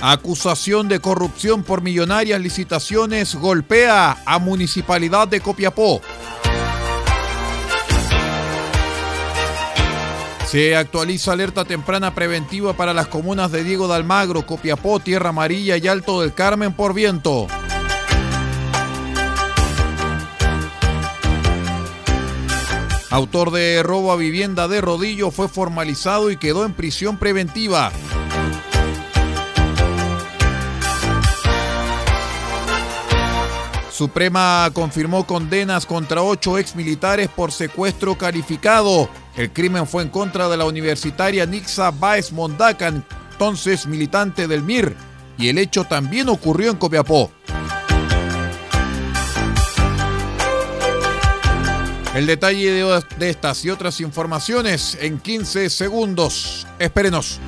Acusación de corrupción por millonarias licitaciones golpea a Municipalidad de Copiapó. Se actualiza alerta temprana preventiva para las comunas de Diego de Almagro, Copiapó, Tierra Amarilla y Alto del Carmen por viento. Autor de robo a vivienda de Rodillo fue formalizado y quedó en prisión preventiva. Suprema confirmó condenas contra ocho exmilitares por secuestro calificado. El crimen fue en contra de la universitaria Nixa Baez Mondacan, entonces militante del MIR, y el hecho también ocurrió en Copiapó. El detalle de, de estas y otras informaciones en 15 segundos. Espérenos.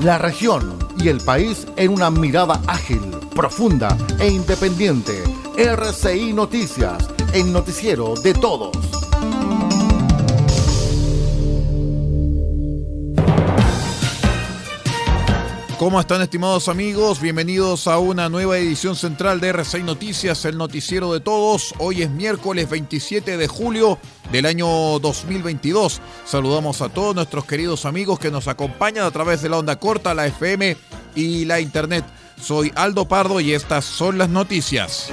La región y el país en una mirada ágil, profunda e independiente. RCI Noticias, el noticiero de todos. ¿Cómo están estimados amigos? Bienvenidos a una nueva edición central de R6 Noticias, el noticiero de todos. Hoy es miércoles 27 de julio del año 2022. Saludamos a todos nuestros queridos amigos que nos acompañan a través de la onda corta, la FM y la internet. Soy Aldo Pardo y estas son las noticias.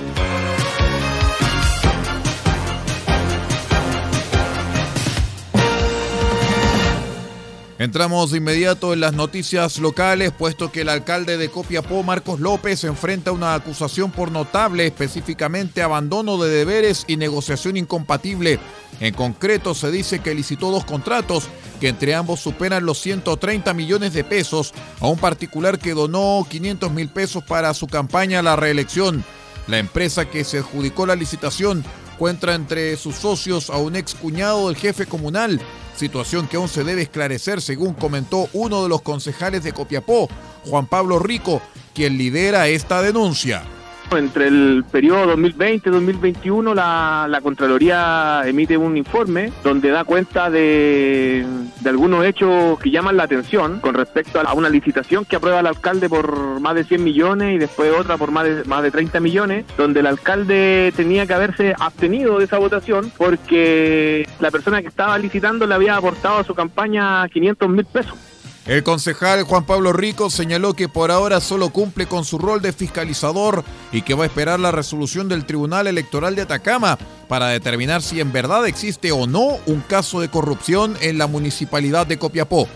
Entramos de inmediato en las noticias locales, puesto que el alcalde de Copiapó, Marcos López, enfrenta una acusación por notable, específicamente abandono de deberes y negociación incompatible. En concreto, se dice que licitó dos contratos que entre ambos superan los 130 millones de pesos a un particular que donó 500 mil pesos para su campaña a la reelección. La empresa que se adjudicó la licitación encuentra entre sus socios a un ex cuñado del jefe comunal, situación que aún se debe esclarecer según comentó uno de los concejales de Copiapó, Juan Pablo Rico, quien lidera esta denuncia. Entre el periodo 2020-2021 la, la Contraloría emite un informe donde da cuenta de, algunos hechos que llaman la atención con respecto a una licitación que aprueba el alcalde por más de 100 millones y después otra por más de, más de 30 millones, donde el alcalde tenía que haberse abstenido de esa votación porque la persona que estaba licitando le había aportado a su campaña 500 mil pesos. El concejal Juan Pablo Rico señaló que por ahora solo cumple con su rol de fiscalizador y que va a esperar la resolución del Tribunal Electoral de Atacama para determinar si en verdad existe o no un caso de corrupción en la municipalidad de Copiapó.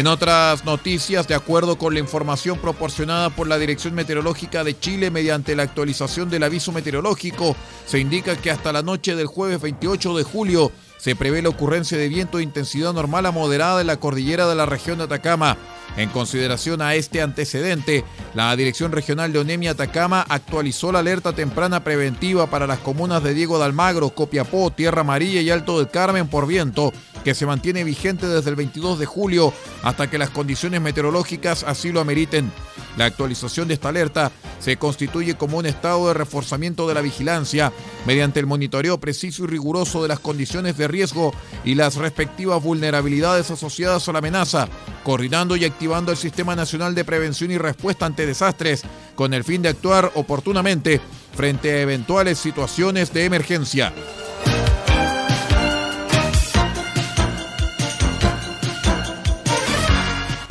En otras noticias, de acuerdo con la información proporcionada por la Dirección Meteorológica de Chile mediante la actualización del aviso meteorológico, se indica que hasta la noche del jueves 28 de julio se prevé la ocurrencia de viento de intensidad normal a moderada en la cordillera de la región de Atacama. En consideración a este antecedente, la Dirección Regional de Onemia Atacama actualizó la alerta temprana preventiva para las comunas de Diego de Almagro, Copiapó, Tierra Amarilla y Alto del Carmen por viento, que se mantiene vigente desde el 22 de julio hasta que las condiciones meteorológicas así lo ameriten. La actualización de esta alerta se constituye como un estado de reforzamiento de la vigilancia mediante el monitoreo preciso y riguroso de las condiciones de riesgo y las respectivas vulnerabilidades asociadas a la amenaza, coordinando y activando el Sistema Nacional de Prevención y Respuesta ante Desastres con el fin de actuar oportunamente frente a eventuales situaciones de emergencia.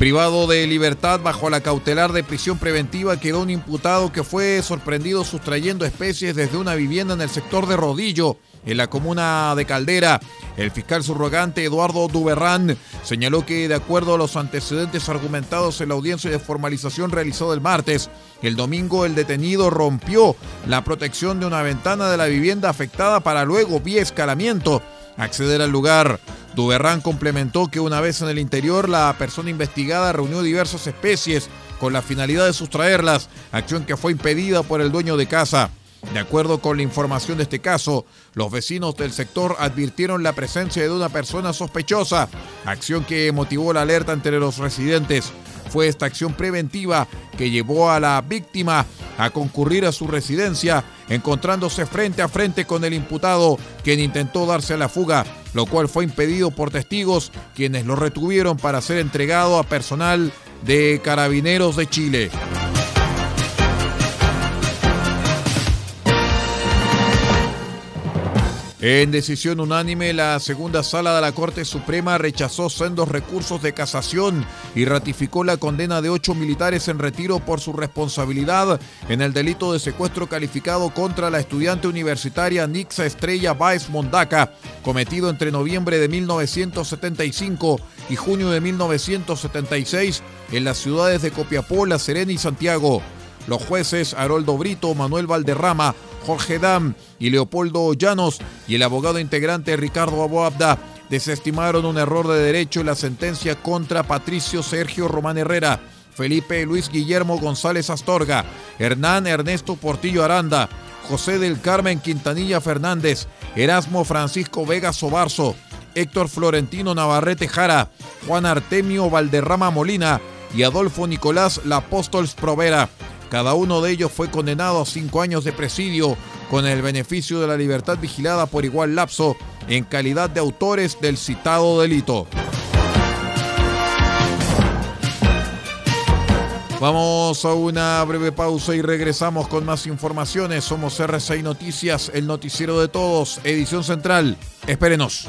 Privado de libertad bajo la cautelar de prisión preventiva quedó un imputado que fue sorprendido sustrayendo especies desde una vivienda en el sector de Rodillo, en la comuna de Caldera. El fiscal subrogante Eduardo Duberrán señaló que, de acuerdo a los antecedentes argumentados en la audiencia de formalización realizada el martes, el domingo el detenido rompió la protección de una ventana de la vivienda afectada para luego, vía escalamiento, acceder al lugar. Duberrán complementó que una vez en el interior la persona investigada reunió diversas especies con la finalidad de sustraerlas, acción que fue impedida por el dueño de casa. De acuerdo con la información de este caso, los vecinos del sector advirtieron la presencia de una persona sospechosa, acción que motivó la alerta entre los residentes. Fue esta acción preventiva que llevó a la víctima a concurrir a su residencia, encontrándose frente a frente con el imputado, quien intentó darse a la fuga, lo cual fue impedido por testigos, quienes lo retuvieron para ser entregado a personal de Carabineros de Chile. En decisión unánime, la segunda sala de la Corte Suprema rechazó sendos recursos de casación y ratificó la condena de ocho militares en retiro por su responsabilidad en el delito de secuestro calificado contra la estudiante universitaria Nixa Estrella Baez Mondaca, cometido entre noviembre de 1975 y junio de 1976 en las ciudades de Copiapó, La Serena y Santiago. Los jueces Haroldo Brito, Manuel Valderrama, Jorge Dam y Leopoldo Llanos y el abogado integrante Ricardo Aboabda desestimaron un error de derecho en la sentencia contra Patricio Sergio Román Herrera, Felipe Luis Guillermo González Astorga, Hernán Ernesto Portillo Aranda, José del Carmen Quintanilla Fernández, Erasmo Francisco Vega Sobarzo, Héctor Florentino Navarrete Jara, Juan Artemio Valderrama Molina y Adolfo Nicolás Lapóstols Provera. Cada uno de ellos fue condenado a cinco años de presidio con el beneficio de la libertad vigilada por igual lapso en calidad de autores del citado delito. Vamos a una breve pausa y regresamos con más informaciones. Somos RCI Noticias, el noticiero de todos, edición central. Espérenos.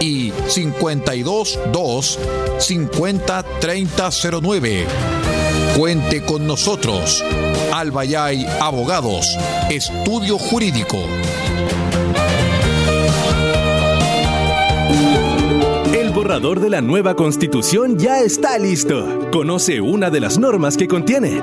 y 522 50 3009. Cuente con nosotros. Albayay Abogados, Estudio Jurídico. El borrador de la nueva constitución ya está listo. Conoce una de las normas que contiene.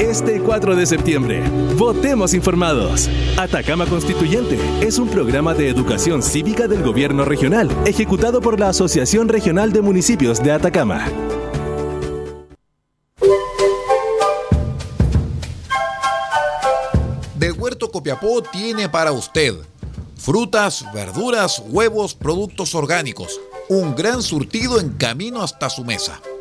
Este 4 de septiembre, votemos informados. Atacama Constituyente es un programa de educación cívica del gobierno regional, ejecutado por la Asociación Regional de Municipios de Atacama. Del Huerto Copiapó tiene para usted frutas, verduras, huevos, productos orgánicos. Un gran surtido en camino hasta su mesa.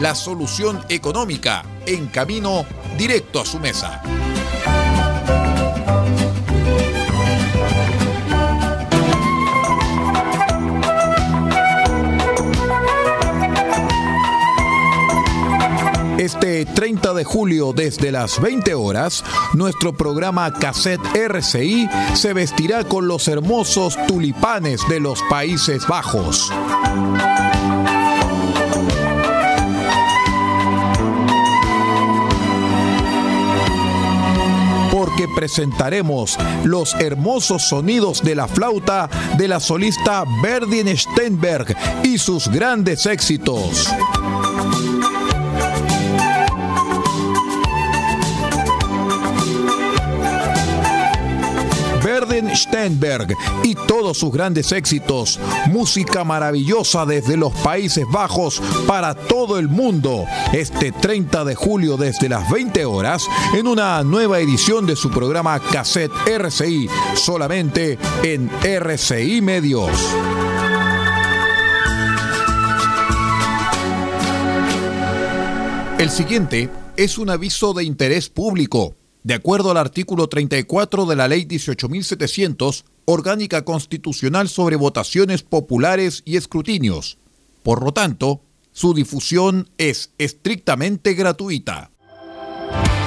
la solución económica en camino directo a su mesa. Este 30 de julio desde las 20 horas, nuestro programa Cassette RCI se vestirá con los hermosos tulipanes de los Países Bajos. Presentaremos los hermosos sonidos de la flauta de la solista Berdien Steinberg y sus grandes éxitos. Steinberg y todos sus grandes éxitos. Música maravillosa desde los Países Bajos para todo el mundo. Este 30 de julio desde las 20 horas en una nueva edición de su programa Cassette RCI, solamente en RCI Medios. El siguiente es un aviso de interés público de acuerdo al artículo 34 de la Ley 18.700, orgánica constitucional sobre votaciones populares y escrutinios. Por lo tanto, su difusión es estrictamente gratuita.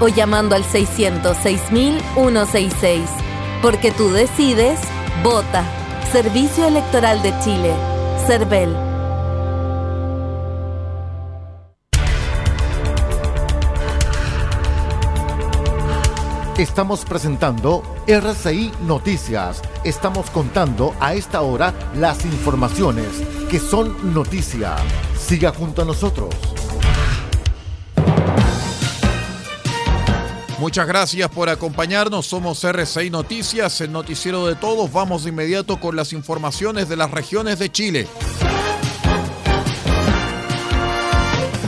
o llamando al 606.166. Porque tú decides, vota. Servicio Electoral de Chile. CERVEL. Estamos presentando RCI Noticias. Estamos contando a esta hora las informaciones que son noticia. Siga junto a nosotros. Muchas gracias por acompañarnos. Somos R6 Noticias, el noticiero de todos. Vamos de inmediato con las informaciones de las regiones de Chile.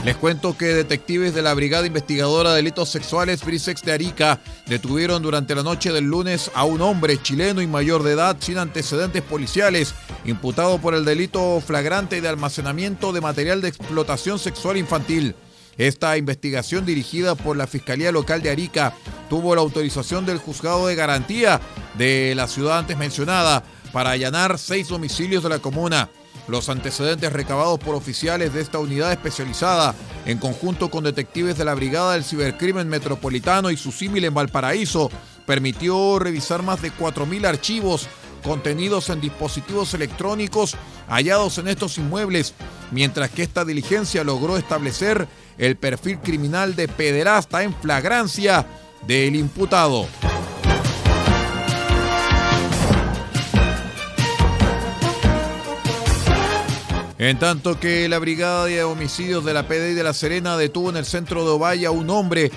Les cuento que detectives de la Brigada Investigadora de Delitos Sexuales Brisex de Arica detuvieron durante la noche del lunes a un hombre chileno y mayor de edad sin antecedentes policiales, imputado por el delito flagrante de almacenamiento de material de explotación sexual infantil. Esta investigación dirigida por la Fiscalía Local de Arica tuvo la autorización del juzgado de garantía de la ciudad antes mencionada para allanar seis domicilios de la comuna. Los antecedentes recabados por oficiales de esta unidad especializada, en conjunto con detectives de la Brigada del Cibercrimen Metropolitano y su símil en Valparaíso, permitió revisar más de 4.000 archivos contenidos en dispositivos electrónicos hallados en estos inmuebles, mientras que esta diligencia logró establecer el perfil criminal de pederasta en flagrancia del imputado. En tanto que la Brigada de Homicidios de la PDI de La Serena detuvo en el centro de Ovalle a un hombre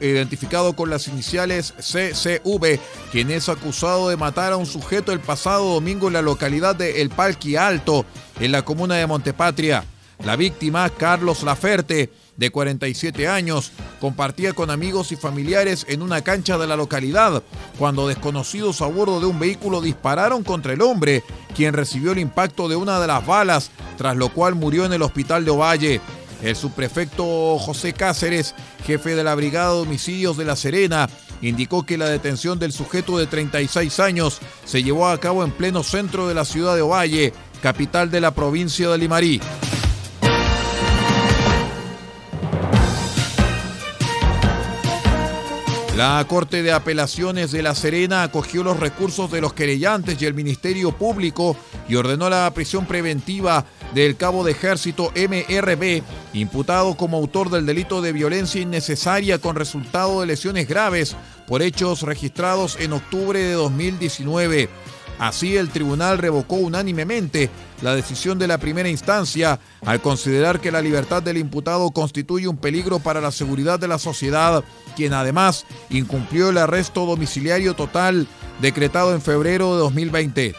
identificado con las iniciales CCV, quien es acusado de matar a un sujeto el pasado domingo en la localidad de El Palqui Alto, en la comuna de Montepatria. La víctima, Carlos Laferte, de 47 años, compartía con amigos y familiares en una cancha de la localidad cuando desconocidos a bordo de un vehículo dispararon contra el hombre, quien recibió el impacto de una de las balas, tras lo cual murió en el hospital de Ovalle. El subprefecto José Cáceres, jefe de la Brigada de Homicidios de La Serena, indicó que la detención del sujeto de 36 años se llevó a cabo en pleno centro de la ciudad de Ovalle, capital de la provincia de Limarí. La Corte de Apelaciones de La Serena acogió los recursos de los querellantes y el Ministerio Público y ordenó la prisión preventiva del cabo de ejército MRB, imputado como autor del delito de violencia innecesaria con resultado de lesiones graves por hechos registrados en octubre de 2019. Así, el tribunal revocó unánimemente la decisión de la primera instancia al considerar que la libertad del imputado constituye un peligro para la seguridad de la sociedad, quien además incumplió el arresto domiciliario total decretado en febrero de 2020.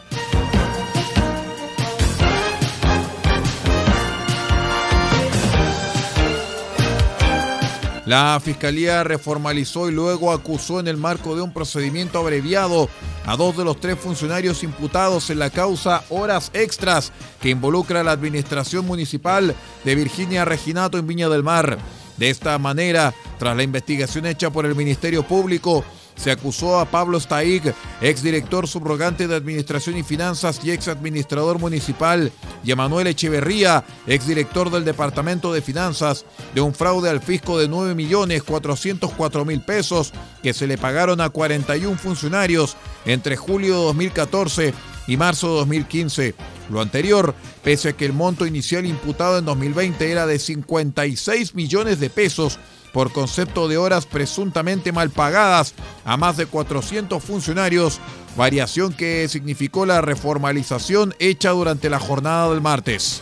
La Fiscalía reformalizó y luego acusó en el marco de un procedimiento abreviado a dos de los tres funcionarios imputados en la causa Horas Extras que involucra a la Administración Municipal de Virginia Reginato en Viña del Mar. De esta manera, tras la investigación hecha por el Ministerio Público, se acusó a Pablo Staig, exdirector subrogante de Administración y Finanzas y ex administrador municipal, y a Manuel Echeverría, exdirector del Departamento de Finanzas, de un fraude al fisco de 9.404.000 pesos que se le pagaron a 41 funcionarios entre julio de 2014 y marzo de 2015. Lo anterior, pese a que el monto inicial imputado en 2020 era de 56 millones de pesos, por concepto de horas presuntamente mal pagadas a más de 400 funcionarios, variación que significó la reformalización hecha durante la jornada del martes.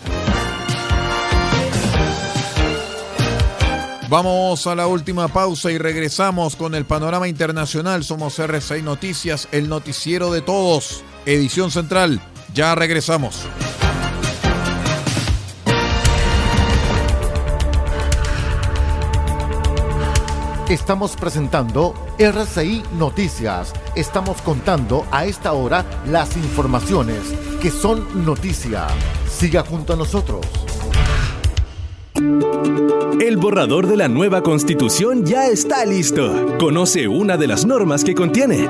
Vamos a la última pausa y regresamos con el panorama internacional. Somos R6 Noticias, el noticiero de todos. Edición central. Ya regresamos. Estamos presentando RCI Noticias. Estamos contando a esta hora las informaciones que son noticia. Siga junto a nosotros. El borrador de la nueva constitución ya está listo. Conoce una de las normas que contiene.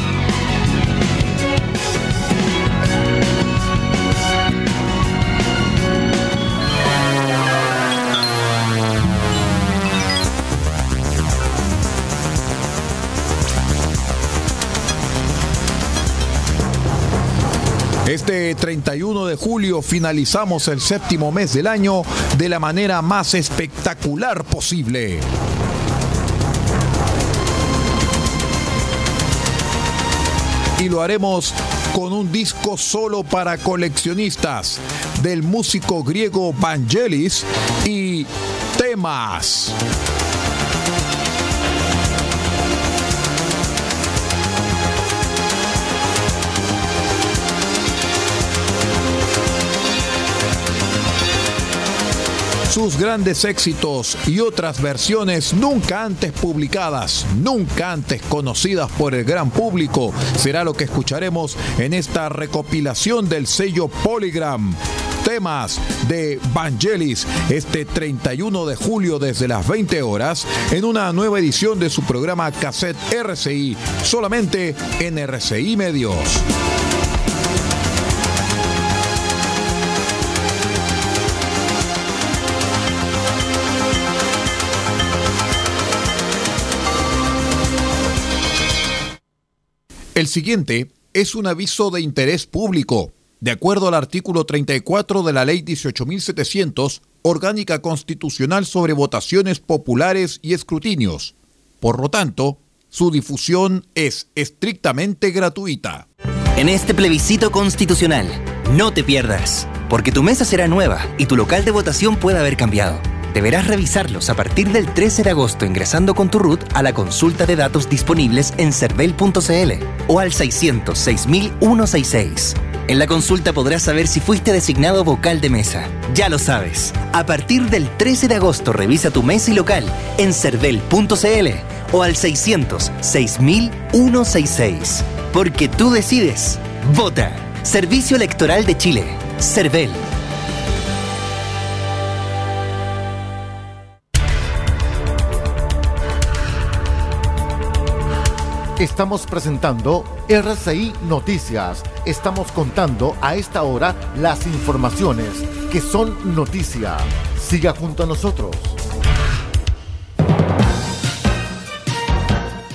Este 31 de julio finalizamos el séptimo mes del año de la manera más espectacular posible. Y lo haremos con un disco solo para coleccionistas del músico griego Vangelis y temas. Sus grandes éxitos y otras versiones nunca antes publicadas, nunca antes conocidas por el gran público, será lo que escucharemos en esta recopilación del sello Polygram temas de Vangelis este 31 de julio desde las 20 horas en una nueva edición de su programa Cassette RCI, solamente en RCI Medios. El siguiente es un aviso de interés público. De acuerdo al artículo 34 de la Ley 18.700, Orgánica Constitucional sobre Votaciones Populares y Escrutinios. Por lo tanto, su difusión es estrictamente gratuita. En este plebiscito constitucional, no te pierdas, porque tu mesa será nueva y tu local de votación puede haber cambiado. Deberás revisarlos a partir del 13 de agosto ingresando con tu RUT a la consulta de datos disponibles en cervel.cl o al 600 6166. En la consulta podrás saber si fuiste designado vocal de mesa. Ya lo sabes. A partir del 13 de agosto revisa tu mesa y local en cervel.cl o al 600 6166. Porque tú decides. Vota. Servicio Electoral de Chile. Cervel. Estamos presentando RCI Noticias. Estamos contando a esta hora las informaciones que son noticia. Siga junto a nosotros.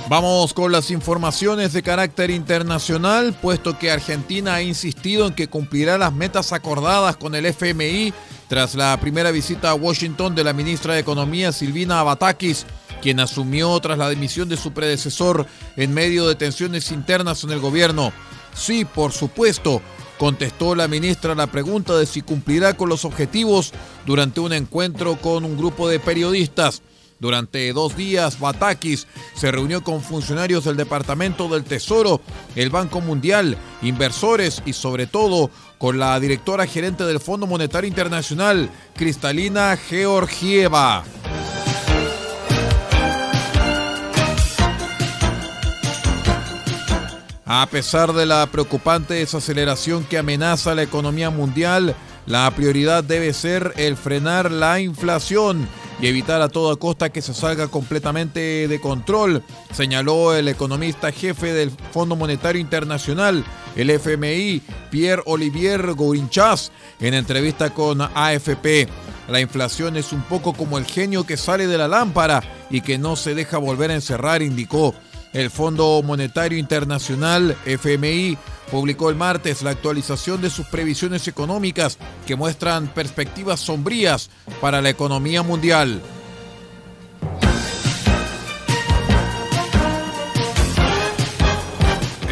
Vamos con las informaciones de carácter internacional, puesto que Argentina ha insistido en que cumplirá las metas acordadas con el FMI tras la primera visita a Washington de la ministra de Economía Silvina Abatakis quien asumió tras la dimisión de su predecesor en medio de tensiones internas en el gobierno. Sí, por supuesto, contestó la ministra la pregunta de si cumplirá con los objetivos durante un encuentro con un grupo de periodistas. Durante dos días, Batakis se reunió con funcionarios del Departamento del Tesoro, el Banco Mundial, inversores y sobre todo con la directora gerente del Fondo Monetario Internacional, Cristalina Georgieva. A pesar de la preocupante desaceleración que amenaza la economía mundial, la prioridad debe ser el frenar la inflación y evitar a toda costa que se salga completamente de control, señaló el economista jefe del Fondo Monetario Internacional, el FMI, Pierre Olivier Gourinchas, en entrevista con AFP. La inflación es un poco como el genio que sale de la lámpara y que no se deja volver a encerrar, indicó. El Fondo Monetario Internacional, FMI, publicó el martes la actualización de sus previsiones económicas que muestran perspectivas sombrías para la economía mundial.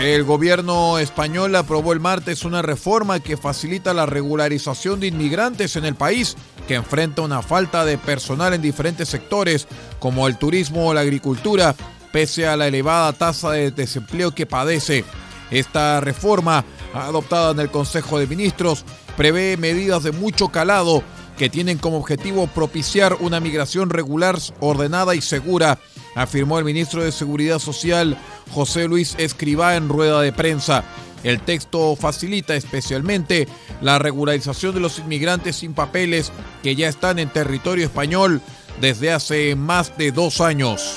El gobierno español aprobó el martes una reforma que facilita la regularización de inmigrantes en el país, que enfrenta una falta de personal en diferentes sectores como el turismo o la agricultura pese a la elevada tasa de desempleo que padece. Esta reforma, adoptada en el Consejo de Ministros, prevé medidas de mucho calado que tienen como objetivo propiciar una migración regular, ordenada y segura, afirmó el ministro de Seguridad Social José Luis Escribá en rueda de prensa. El texto facilita especialmente la regularización de los inmigrantes sin papeles que ya están en territorio español desde hace más de dos años.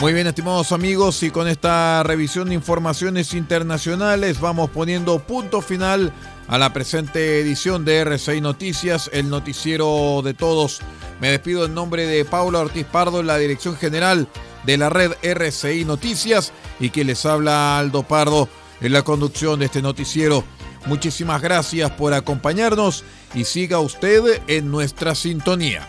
Muy bien, estimados amigos, y con esta revisión de informaciones internacionales vamos poniendo punto final a la presente edición de RCI Noticias, el noticiero de todos. Me despido en nombre de Paula Ortiz Pardo, la dirección general de la red RCI Noticias, y que les habla Aldo Pardo en la conducción de este noticiero. Muchísimas gracias por acompañarnos y siga usted en nuestra sintonía.